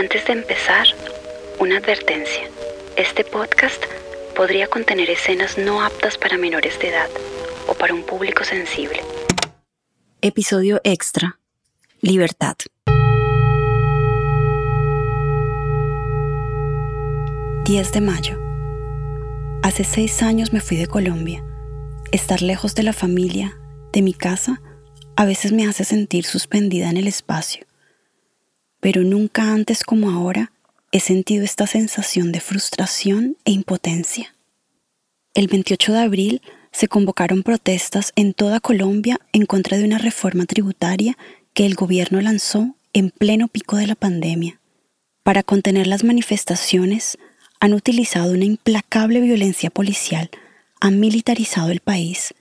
Antes de empezar, una advertencia. Este podcast podría contener escenas no aptas para menores de edad o para un público sensible. Episodio extra. Libertad. ...10 de mayo. Hace seis años me fui de Colombia. Estar lejos de la familia, de mi casa, a veces me hace sentir suspendida en el espacio. Pero nunca antes como ahora he sentido esta sensación de frustración e impotencia. El 28 de abril se convocaron protestas en toda Colombia en contra de una reforma tributaria que el gobierno lanzó en pleno pico de la pandemia. Para contener las manifestaciones, han utilizado una implacable violencia policial, han militarizado el país.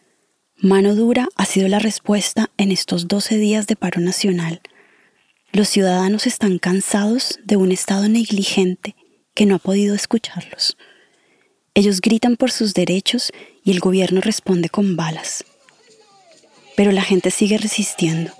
Mano dura ha sido la respuesta en estos 12 días de paro nacional. Los ciudadanos están cansados de un Estado negligente que no ha podido escucharlos. Ellos gritan por sus derechos y el gobierno responde con balas. Pero la gente sigue resistiendo.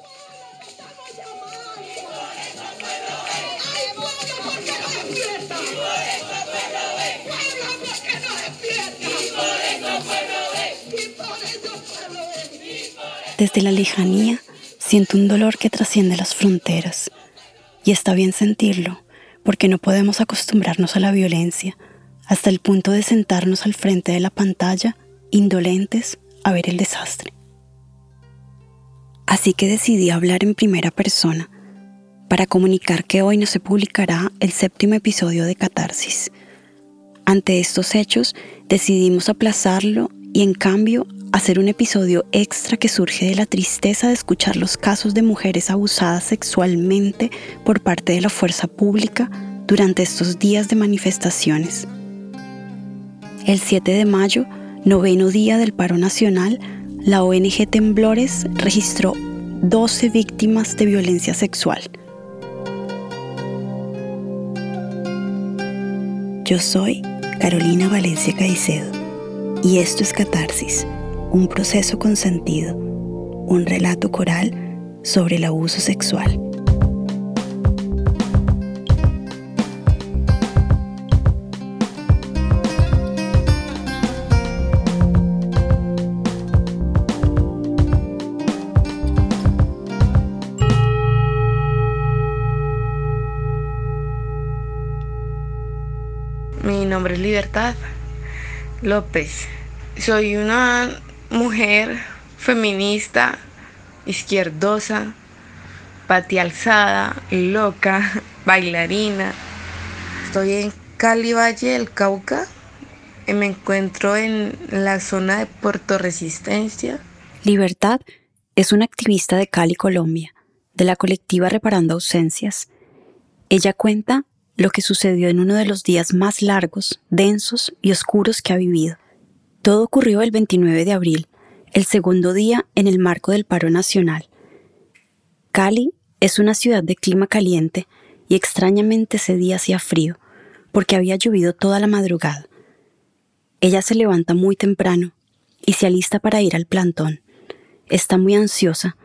Desde la lejanía siento un dolor que trasciende las fronteras. Y está bien sentirlo, porque no podemos acostumbrarnos a la violencia, hasta el punto de sentarnos al frente de la pantalla, indolentes, a ver el desastre. Así que decidí hablar en primera persona, para comunicar que hoy no se publicará el séptimo episodio de Catarsis. Ante estos hechos, decidimos aplazarlo y en cambio hacer un episodio extra que surge de la tristeza de escuchar los casos de mujeres abusadas sexualmente por parte de la fuerza pública durante estos días de manifestaciones. El 7 de mayo, noveno día del paro nacional, la ONG Temblores registró 12 víctimas de violencia sexual. Yo soy Carolina Valencia Caicedo y esto es Catarsis un proceso con sentido, un relato coral sobre el abuso sexual. Mi nombre es Libertad López. Soy una mujer feminista, izquierdosa, alzada, loca, bailarina. Estoy en Cali Valle del Cauca. Y me encuentro en la zona de Puerto Resistencia. Libertad es una activista de Cali, Colombia, de la colectiva Reparando Ausencias. Ella cuenta lo que sucedió en uno de los días más largos, densos y oscuros que ha vivido. Todo ocurrió el 29 de abril, el segundo día en el marco del paro nacional. Cali es una ciudad de clima caliente y extrañamente ese día hacía frío, porque había llovido toda la madrugada. Ella se levanta muy temprano y se alista para ir al plantón. Está muy ansiosa.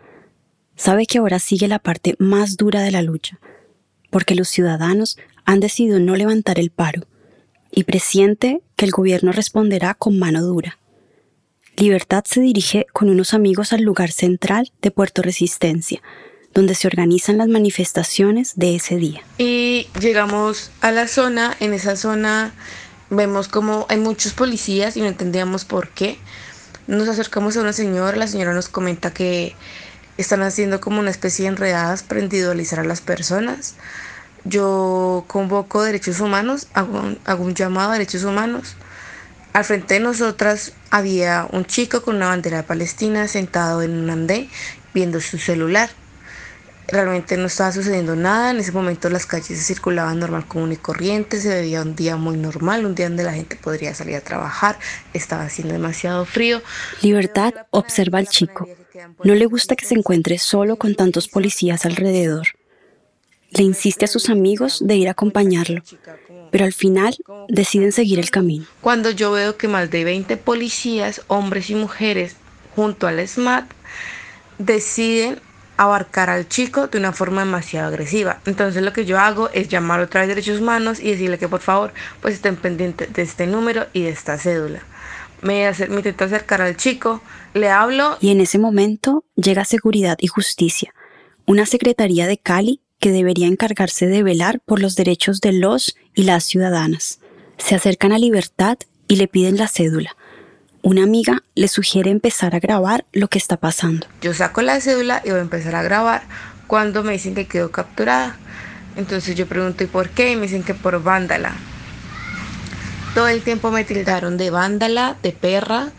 Sabe que ahora sigue la parte más dura de la lucha, porque los ciudadanos han decidido no levantar el paro y presiente que el gobierno responderá con mano dura. Libertad se dirige con unos amigos al lugar central de Puerto Resistencia, donde se organizan las manifestaciones de ese día. Y llegamos a la zona, en esa zona vemos como hay muchos policías y no entendíamos por qué. Nos acercamos a una señora, la señora nos comenta que están haciendo como una especie de enredadas para individualizar a las personas. Yo convoco derechos humanos, hago un, llamado a derechos humanos. Al frente de nosotras había un chico con una bandera de Palestina sentado en un andén viendo su celular. Realmente no estaba sucediendo nada, en ese momento las calles se circulaban normal, común y corriente, se veía un día muy normal, un día donde la gente podría salir a trabajar, estaba haciendo demasiado frío. Libertad observa al chico. No le gusta que se encuentre solo con tantos policías alrededor le insiste a sus amigos de ir a acompañarlo, pero al final deciden seguir el camino. Cuando yo veo que más de 20 policías, hombres y mujeres, junto al SMAT, deciden abarcar al chico de una forma demasiado agresiva. Entonces lo que yo hago es llamar otra vez derechos humanos y decirle que por favor pues estén pendientes de este número y de esta cédula. Me, me intento acercar al chico, le hablo. Y en ese momento llega Seguridad y Justicia, una secretaría de Cali que debería encargarse de velar por los derechos de los y las ciudadanas. Se acercan a Libertad y le piden la cédula. Una amiga le sugiere empezar a grabar lo que está pasando. Yo saco la cédula y voy a empezar a grabar cuando me dicen que quedó capturada. Entonces yo pregunto ¿y por qué? Y me dicen que por vándala. Todo el tiempo me tildaron de vándala, de perra.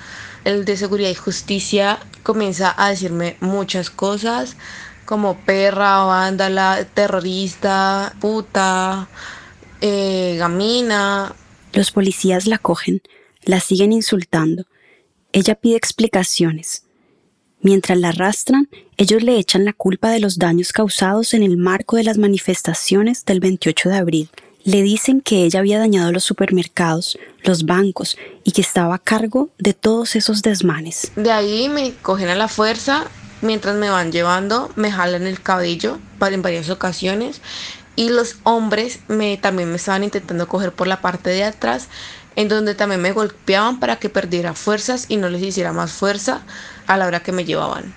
El de seguridad y justicia comienza a decirme muchas cosas como perra, vándala, terrorista, puta, eh, gamina. Los policías la cogen, la siguen insultando ella pide explicaciones. Mientras la arrastran, ellos le echan la culpa de los daños causados en el marco de las manifestaciones del 28 de abril. Le dicen que ella había dañado los supermercados, los bancos y que estaba a cargo de todos esos desmanes. De ahí me cogen a la fuerza, mientras me van llevando, me jalan el cabello en varias ocasiones y los hombres me, también me estaban intentando coger por la parte de atrás en donde también me golpeaban para que perdiera fuerzas y no les hiciera más fuerza a la hora que me llevaban.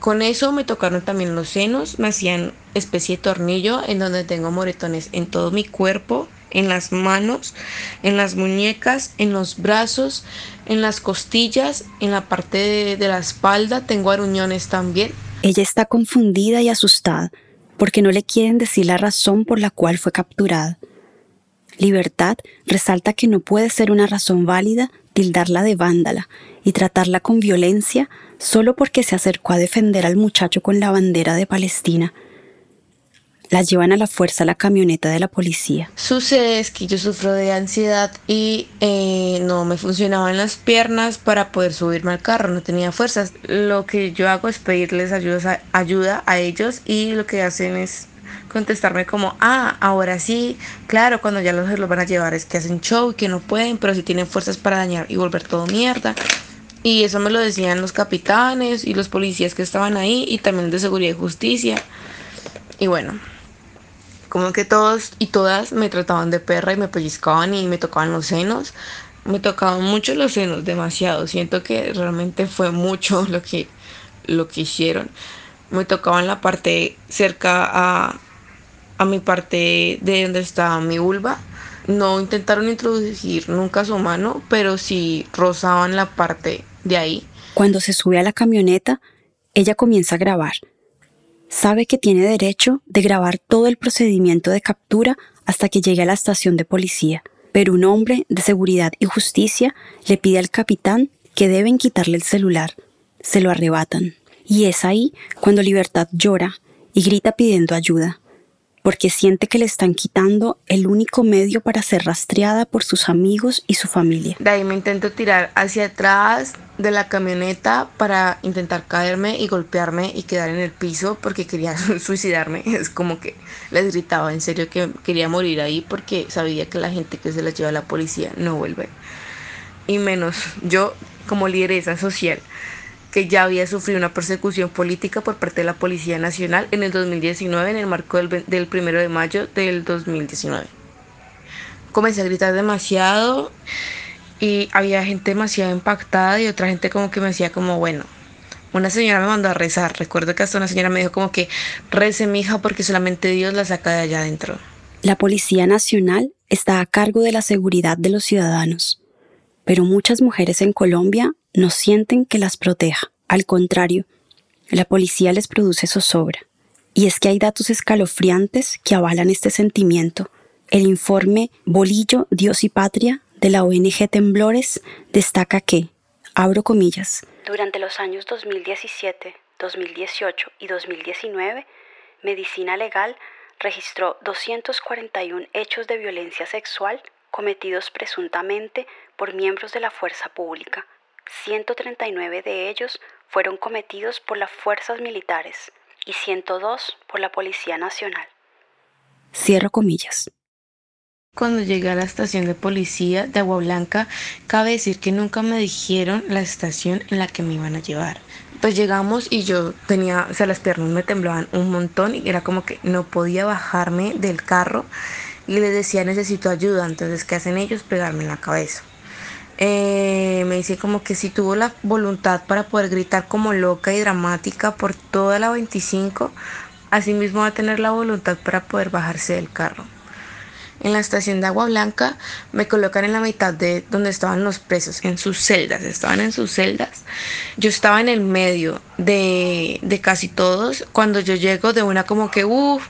Con eso me tocaron también los senos, me hacían especie de tornillo en donde tengo moretones en todo mi cuerpo, en las manos, en las muñecas, en los brazos, en las costillas, en la parte de, de la espalda, tengo aruñones también. Ella está confundida y asustada porque no le quieren decir la razón por la cual fue capturada. Libertad resalta que no puede ser una razón válida tildarla de vándala y tratarla con violencia solo porque se acercó a defender al muchacho con la bandera de Palestina. La llevan a la fuerza a la camioneta de la policía. Sucede es que yo sufro de ansiedad y eh, no me funcionaban las piernas para poder subirme al carro, no tenía fuerzas. Lo que yo hago es pedirles ayuda, a ellos y lo que hacen es contestarme como, ah, ahora sí, claro, cuando ya los, los van a llevar es que hacen show y que no pueden, pero si tienen fuerzas para dañar y volver todo mierda. Y eso me lo decían los capitanes y los policías que estaban ahí y también de seguridad y justicia. Y bueno, como que todos y todas me trataban de perra y me pellizcaban y me tocaban los senos. Me tocaban mucho los senos, demasiado. Siento que realmente fue mucho lo que, lo que hicieron. Me tocaban la parte cerca a, a mi parte de donde estaba mi vulva. No intentaron introducir nunca su mano, pero sí rozaban la parte de ahí. Cuando se sube a la camioneta, ella comienza a grabar. Sabe que tiene derecho de grabar todo el procedimiento de captura hasta que llegue a la estación de policía, pero un hombre de seguridad y justicia le pide al capitán que deben quitarle el celular. Se lo arrebatan. Y es ahí cuando Libertad llora y grita pidiendo ayuda porque siente que le están quitando el único medio para ser rastreada por sus amigos y su familia. De ahí me intento tirar hacia atrás de la camioneta para intentar caerme y golpearme y quedar en el piso porque quería suicidarme. Es como que les gritaba en serio que quería morir ahí porque sabía que la gente que se la lleva a la policía no vuelve. Y menos yo como lideresa social que ya había sufrido una persecución política por parte de la Policía Nacional en el 2019 en el marco del, del primero de mayo del 2019. Comencé a gritar demasiado y había gente demasiado impactada y otra gente como que me decía como bueno, una señora me mandó a rezar. Recuerdo que hasta una señora me dijo como que rece mi hija porque solamente Dios la saca de allá adentro. La Policía Nacional está a cargo de la seguridad de los ciudadanos, pero muchas mujeres en Colombia no sienten que las proteja. Al contrario, la policía les produce zozobra. Y es que hay datos escalofriantes que avalan este sentimiento. El informe Bolillo, Dios y Patria de la ONG Temblores destaca que, abro comillas, durante los años 2017, 2018 y 2019, Medicina Legal registró 241 hechos de violencia sexual cometidos presuntamente por miembros de la fuerza pública, 139 de ellos fueron cometidos por las fuerzas militares y 102 por la Policía Nacional. Cierro comillas. Cuando llegué a la estación de policía de Agua Blanca, cabe decir que nunca me dijeron la estación en la que me iban a llevar. pues llegamos y yo tenía, o sea, las piernas me temblaban un montón y era como que no podía bajarme del carro y les decía necesito ayuda, entonces ¿qué hacen ellos? Pegarme en la cabeza. Eh, me dice como que si tuvo la voluntad para poder gritar como loca y dramática por toda la 25, así mismo va a tener la voluntad para poder bajarse del carro. En la estación de Agua Blanca me colocan en la mitad de donde estaban los presos, en sus celdas, estaban en sus celdas. Yo estaba en el medio de, de casi todos. Cuando yo llego de una como que, uff,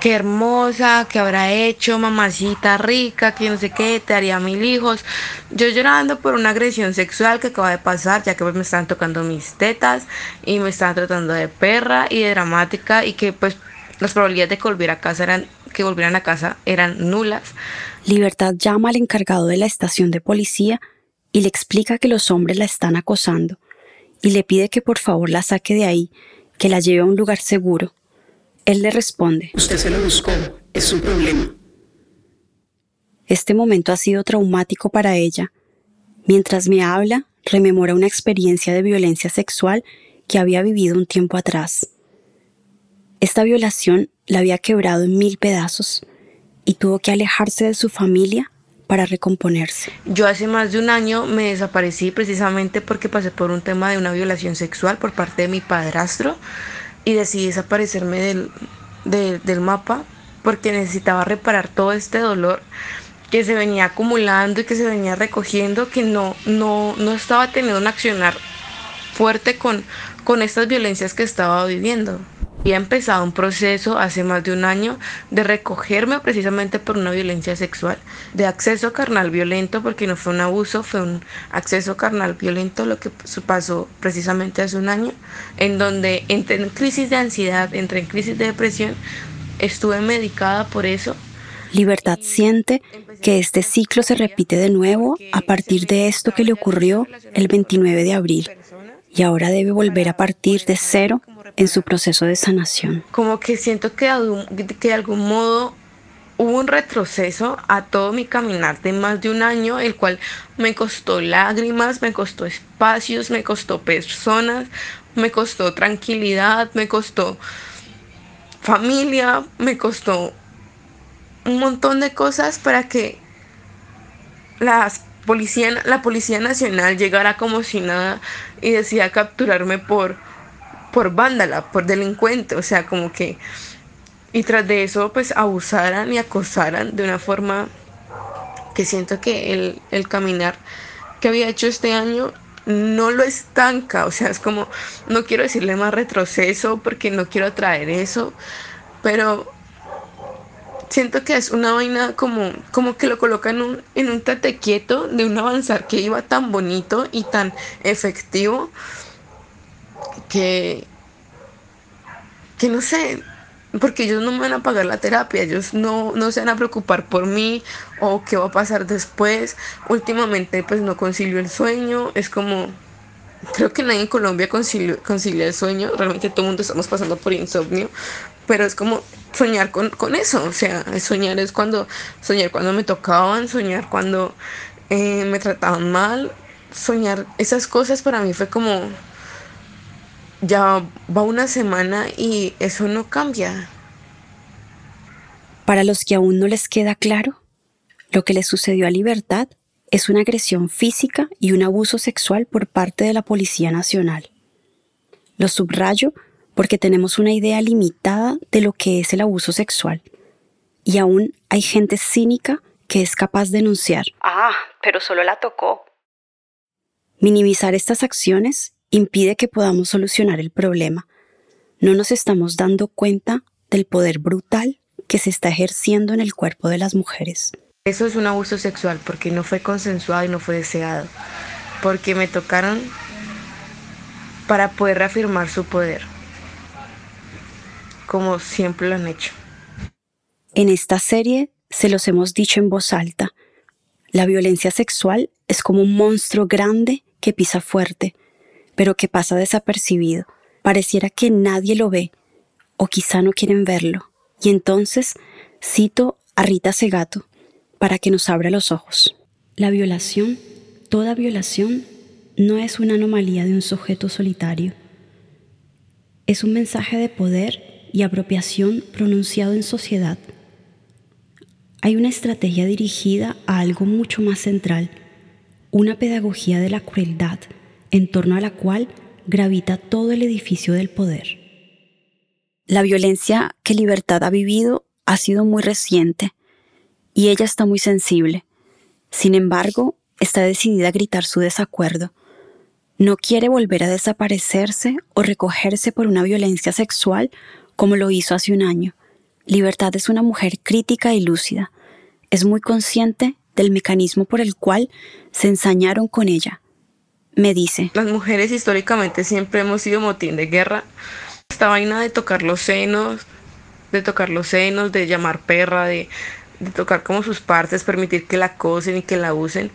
qué hermosa, qué habrá hecho, mamacita rica, que no sé qué, te haría mil hijos. Yo llorando por una agresión sexual que acaba de pasar, ya que pues me estaban tocando mis tetas y me estaban tratando de perra y de dramática y que pues las probabilidades de que a casa eran que volvieran a casa eran nulas. Libertad llama al encargado de la estación de policía y le explica que los hombres la están acosando y le pide que por favor la saque de ahí, que la lleve a un lugar seguro él le responde, Usted se lo buscó, es su problema. Este momento ha sido traumático para ella. Mientras me habla, rememora una experiencia de violencia sexual que había vivido un tiempo atrás. Esta violación la había quebrado en mil pedazos y tuvo que alejarse de su familia para recomponerse. Yo hace más de un año me desaparecí precisamente porque pasé por un tema de una violación sexual por parte de mi padrastro y decidí desaparecerme del, del mapa porque necesitaba reparar todo este dolor que se venía acumulando y que se venía recogiendo, que no, no, no estaba teniendo un accionar fuerte con, con estas violencias que estaba viviendo. Había empezado un proceso hace más de un año de recogerme precisamente por una violencia sexual, de acceso carnal violento, porque no fue un abuso, fue un acceso carnal violento lo que pasó precisamente hace un año, en donde entré en crisis de ansiedad, entré en crisis de depresión, estuve medicada por eso. Libertad siente que este ciclo se repite de nuevo a partir de esto que le ocurrió el 29 de abril y ahora debe volver a partir de cero en su proceso de sanación. Como que siento que, de algún modo hubo un retroceso a todo mi caminar de más de un año, el cual me costó lágrimas, me costó espacios, me costó personas, me costó tranquilidad, me costó familia, me costó un montón de cosas para que policía, la Policía Nacional llegara como si nada y decía capturarme por por vándala, por delincuente, o sea, como que... Y tras de eso, pues abusaran y acosaran de una forma que siento que el, el caminar que había hecho este año no lo estanca, o sea, es como, no quiero decirle más retroceso porque no quiero traer eso, pero siento que es una vaina como, como que lo coloca en un, en un tate quieto de un avanzar que iba tan bonito y tan efectivo que, que no sé, porque ellos no me van a pagar la terapia, ellos no, no se van a preocupar por mí o qué va a pasar después. Últimamente pues no concilio el sueño, es como, creo que nadie en Colombia concilia, concilia el sueño, realmente todo el mundo estamos pasando por insomnio, pero es como soñar con, con eso, o sea, soñar es cuando, soñar cuando me tocaban, soñar cuando eh, me trataban mal, soñar esas cosas para mí fue como ya va una semana y eso no cambia. Para los que aún no les queda claro, lo que le sucedió a Libertad es una agresión física y un abuso sexual por parte de la Policía Nacional. Lo subrayo porque tenemos una idea limitada de lo que es el abuso sexual. Y aún hay gente cínica que es capaz de denunciar. Ah, pero solo la tocó. Minimizar estas acciones impide que podamos solucionar el problema. No nos estamos dando cuenta del poder brutal que se está ejerciendo en el cuerpo de las mujeres. Eso es un abuso sexual porque no fue consensuado y no fue deseado. Porque me tocaron para poder reafirmar su poder. Como siempre lo han hecho. En esta serie se los hemos dicho en voz alta. La violencia sexual es como un monstruo grande que pisa fuerte pero que pasa desapercibido. Pareciera que nadie lo ve, o quizá no quieren verlo. Y entonces cito a Rita Segato para que nos abra los ojos. La violación, toda violación, no es una anomalía de un sujeto solitario. Es un mensaje de poder y apropiación pronunciado en sociedad. Hay una estrategia dirigida a algo mucho más central, una pedagogía de la crueldad en torno a la cual gravita todo el edificio del poder. La violencia que Libertad ha vivido ha sido muy reciente y ella está muy sensible. Sin embargo, está decidida a gritar su desacuerdo. No quiere volver a desaparecerse o recogerse por una violencia sexual como lo hizo hace un año. Libertad es una mujer crítica y lúcida. Es muy consciente del mecanismo por el cual se ensañaron con ella. Me dice, las mujeres históricamente siempre hemos sido motín de guerra. Esta vaina de tocar los senos, de tocar los senos, de llamar perra, de, tocar como sus partes, permitir que la cosen y que la usen,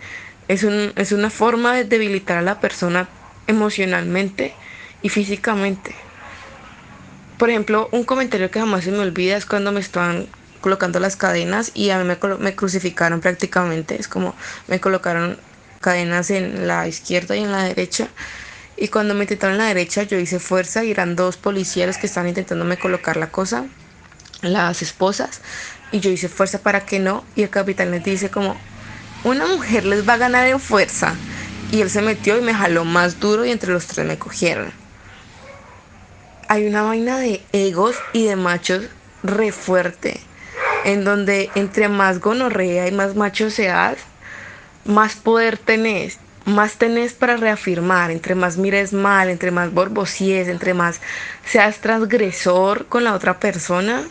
es, un, es una forma de debilitar a la persona emocionalmente y físicamente. Por ejemplo, un comentario que jamás se me olvida es cuando me estaban colocando las cadenas y a mí me, me crucificaron prácticamente. Es como me colocaron cadenas en la izquierda y en la derecha. Y cuando me intentaron en la derecha, yo hice fuerza y eran dos policías que estaban intentándome colocar la cosa, las esposas. Y yo hice fuerza para que no. Y el capitán les dice como, una mujer les va a ganar en fuerza. Y él se metió y me jaló más duro y entre los tres me cogieron hay una vaina de egos y de machos re fuerte. En donde entre más gonorrea y más macho seas, más poder tenés. Más tenés para reafirmar. Entre más mires mal, entre más borbosies, entre más seas transgresor con la otra persona,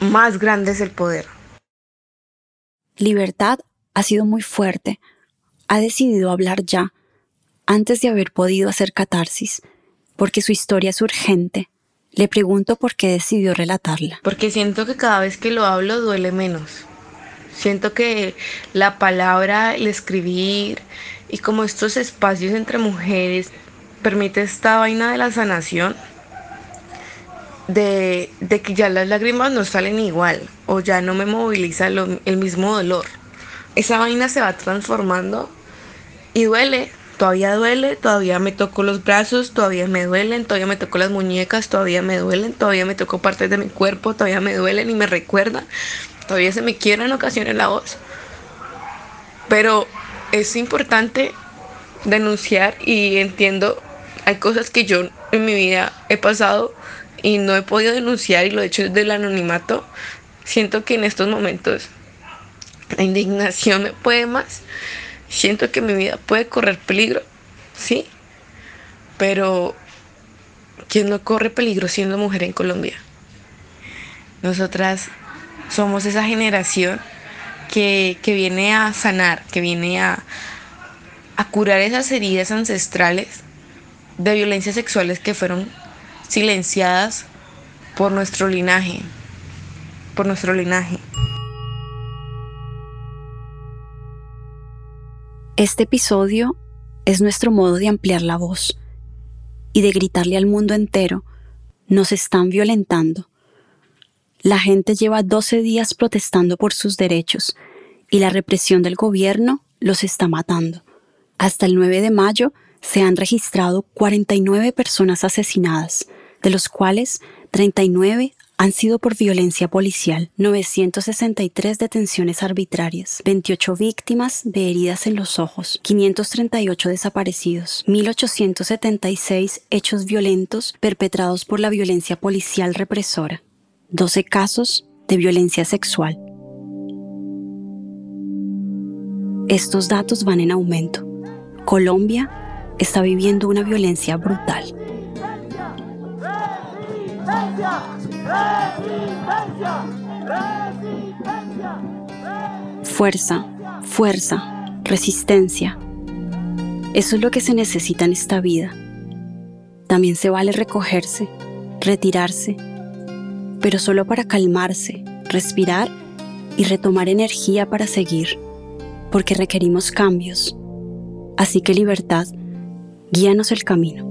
más grande es el poder. Libertad ha sido muy fuerte. Ha decidido hablar ya, antes de haber podido hacer catarsis porque su historia es urgente. Le pregunto por qué decidió relatarla. Porque siento que cada vez que lo hablo duele menos. Siento que la palabra, el escribir y como estos espacios entre mujeres permite esta vaina de la sanación, de, que ya las lágrimas no salen igual o ya no me moviliza el mismo dolor. Esa vaina se va transformando y duele, todavía duele, todavía me toco los brazos, todavía me duelen, todavía me toco las muñecas, todavía me duelen, todavía me toco partes de mi cuerpo, todavía me duelen y me recuerdan, todavía se me quiere en ocasiones la voz. Pero es importante denunciar y entiendo, hay cosas que yo en mi vida he pasado y no he podido denunciar y lo he hecho desde el anonimato. Siento que en estos momentos la indignación me puede más Siento que mi vida puede correr peligro, sí, pero ¿quién no corre peligro siendo mujer en Colombia? Nosotras somos esa generación que, viene a sanar, que viene a, a curar esas heridas ancestrales de violencias sexuales que fueron silenciadas por nuestro linaje, por nuestro linaje. Este episodio es nuestro modo de ampliar la voz y de gritarle al mundo entero, nos están violentando. La gente lleva 12 días protestando por sus derechos y la represión del gobierno los está matando. Hasta el 9 de mayo se han registrado 49 personas asesinadas, de los cuales 39 han sido por violencia policial, 963 detenciones arbitrarias, 28 víctimas de heridas en los ojos, 538 desaparecidos, 1876 hechos violentos perpetrados por la violencia policial represora, 12 casos de violencia sexual. Estos datos van en aumento. Colombia está viviendo una violencia brutal. Fuerza, fuerza, resistencia. Eso es lo que se necesita en esta vida. También se vale recogerse, retirarse, pero solo para calmarse, respirar y retomar energía para seguir, porque requerimos cambios. Así que libertad, guíanos el camino.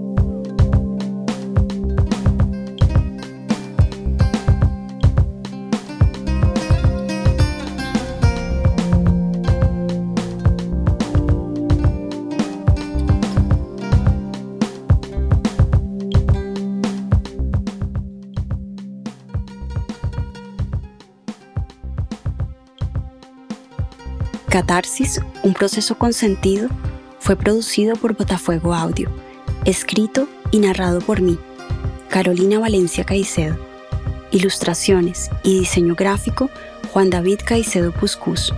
Catarsis, un proceso consentido, fue producido por Botafuego Audio, escrito y narrado por mí, Carolina Valencia Caicedo. Ilustraciones y diseño gráfico, Juan David Caicedo Puscus.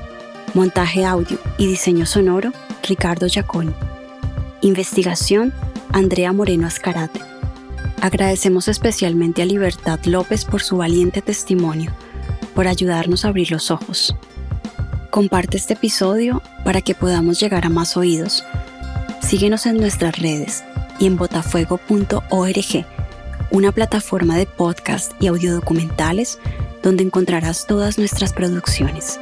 Montaje audio y diseño sonoro, Ricardo Giaconi. Investigación, Andrea Moreno Ascarate. Agradecemos especialmente a Libertad López por su valiente testimonio, por ayudarnos a abrir los ojos. Comparte este episodio para que podamos llegar a más oídos. Síguenos en nuestras redes y en botafuego.org, una plataforma de podcast y audiodocumentales donde encontrarás todas nuestras producciones.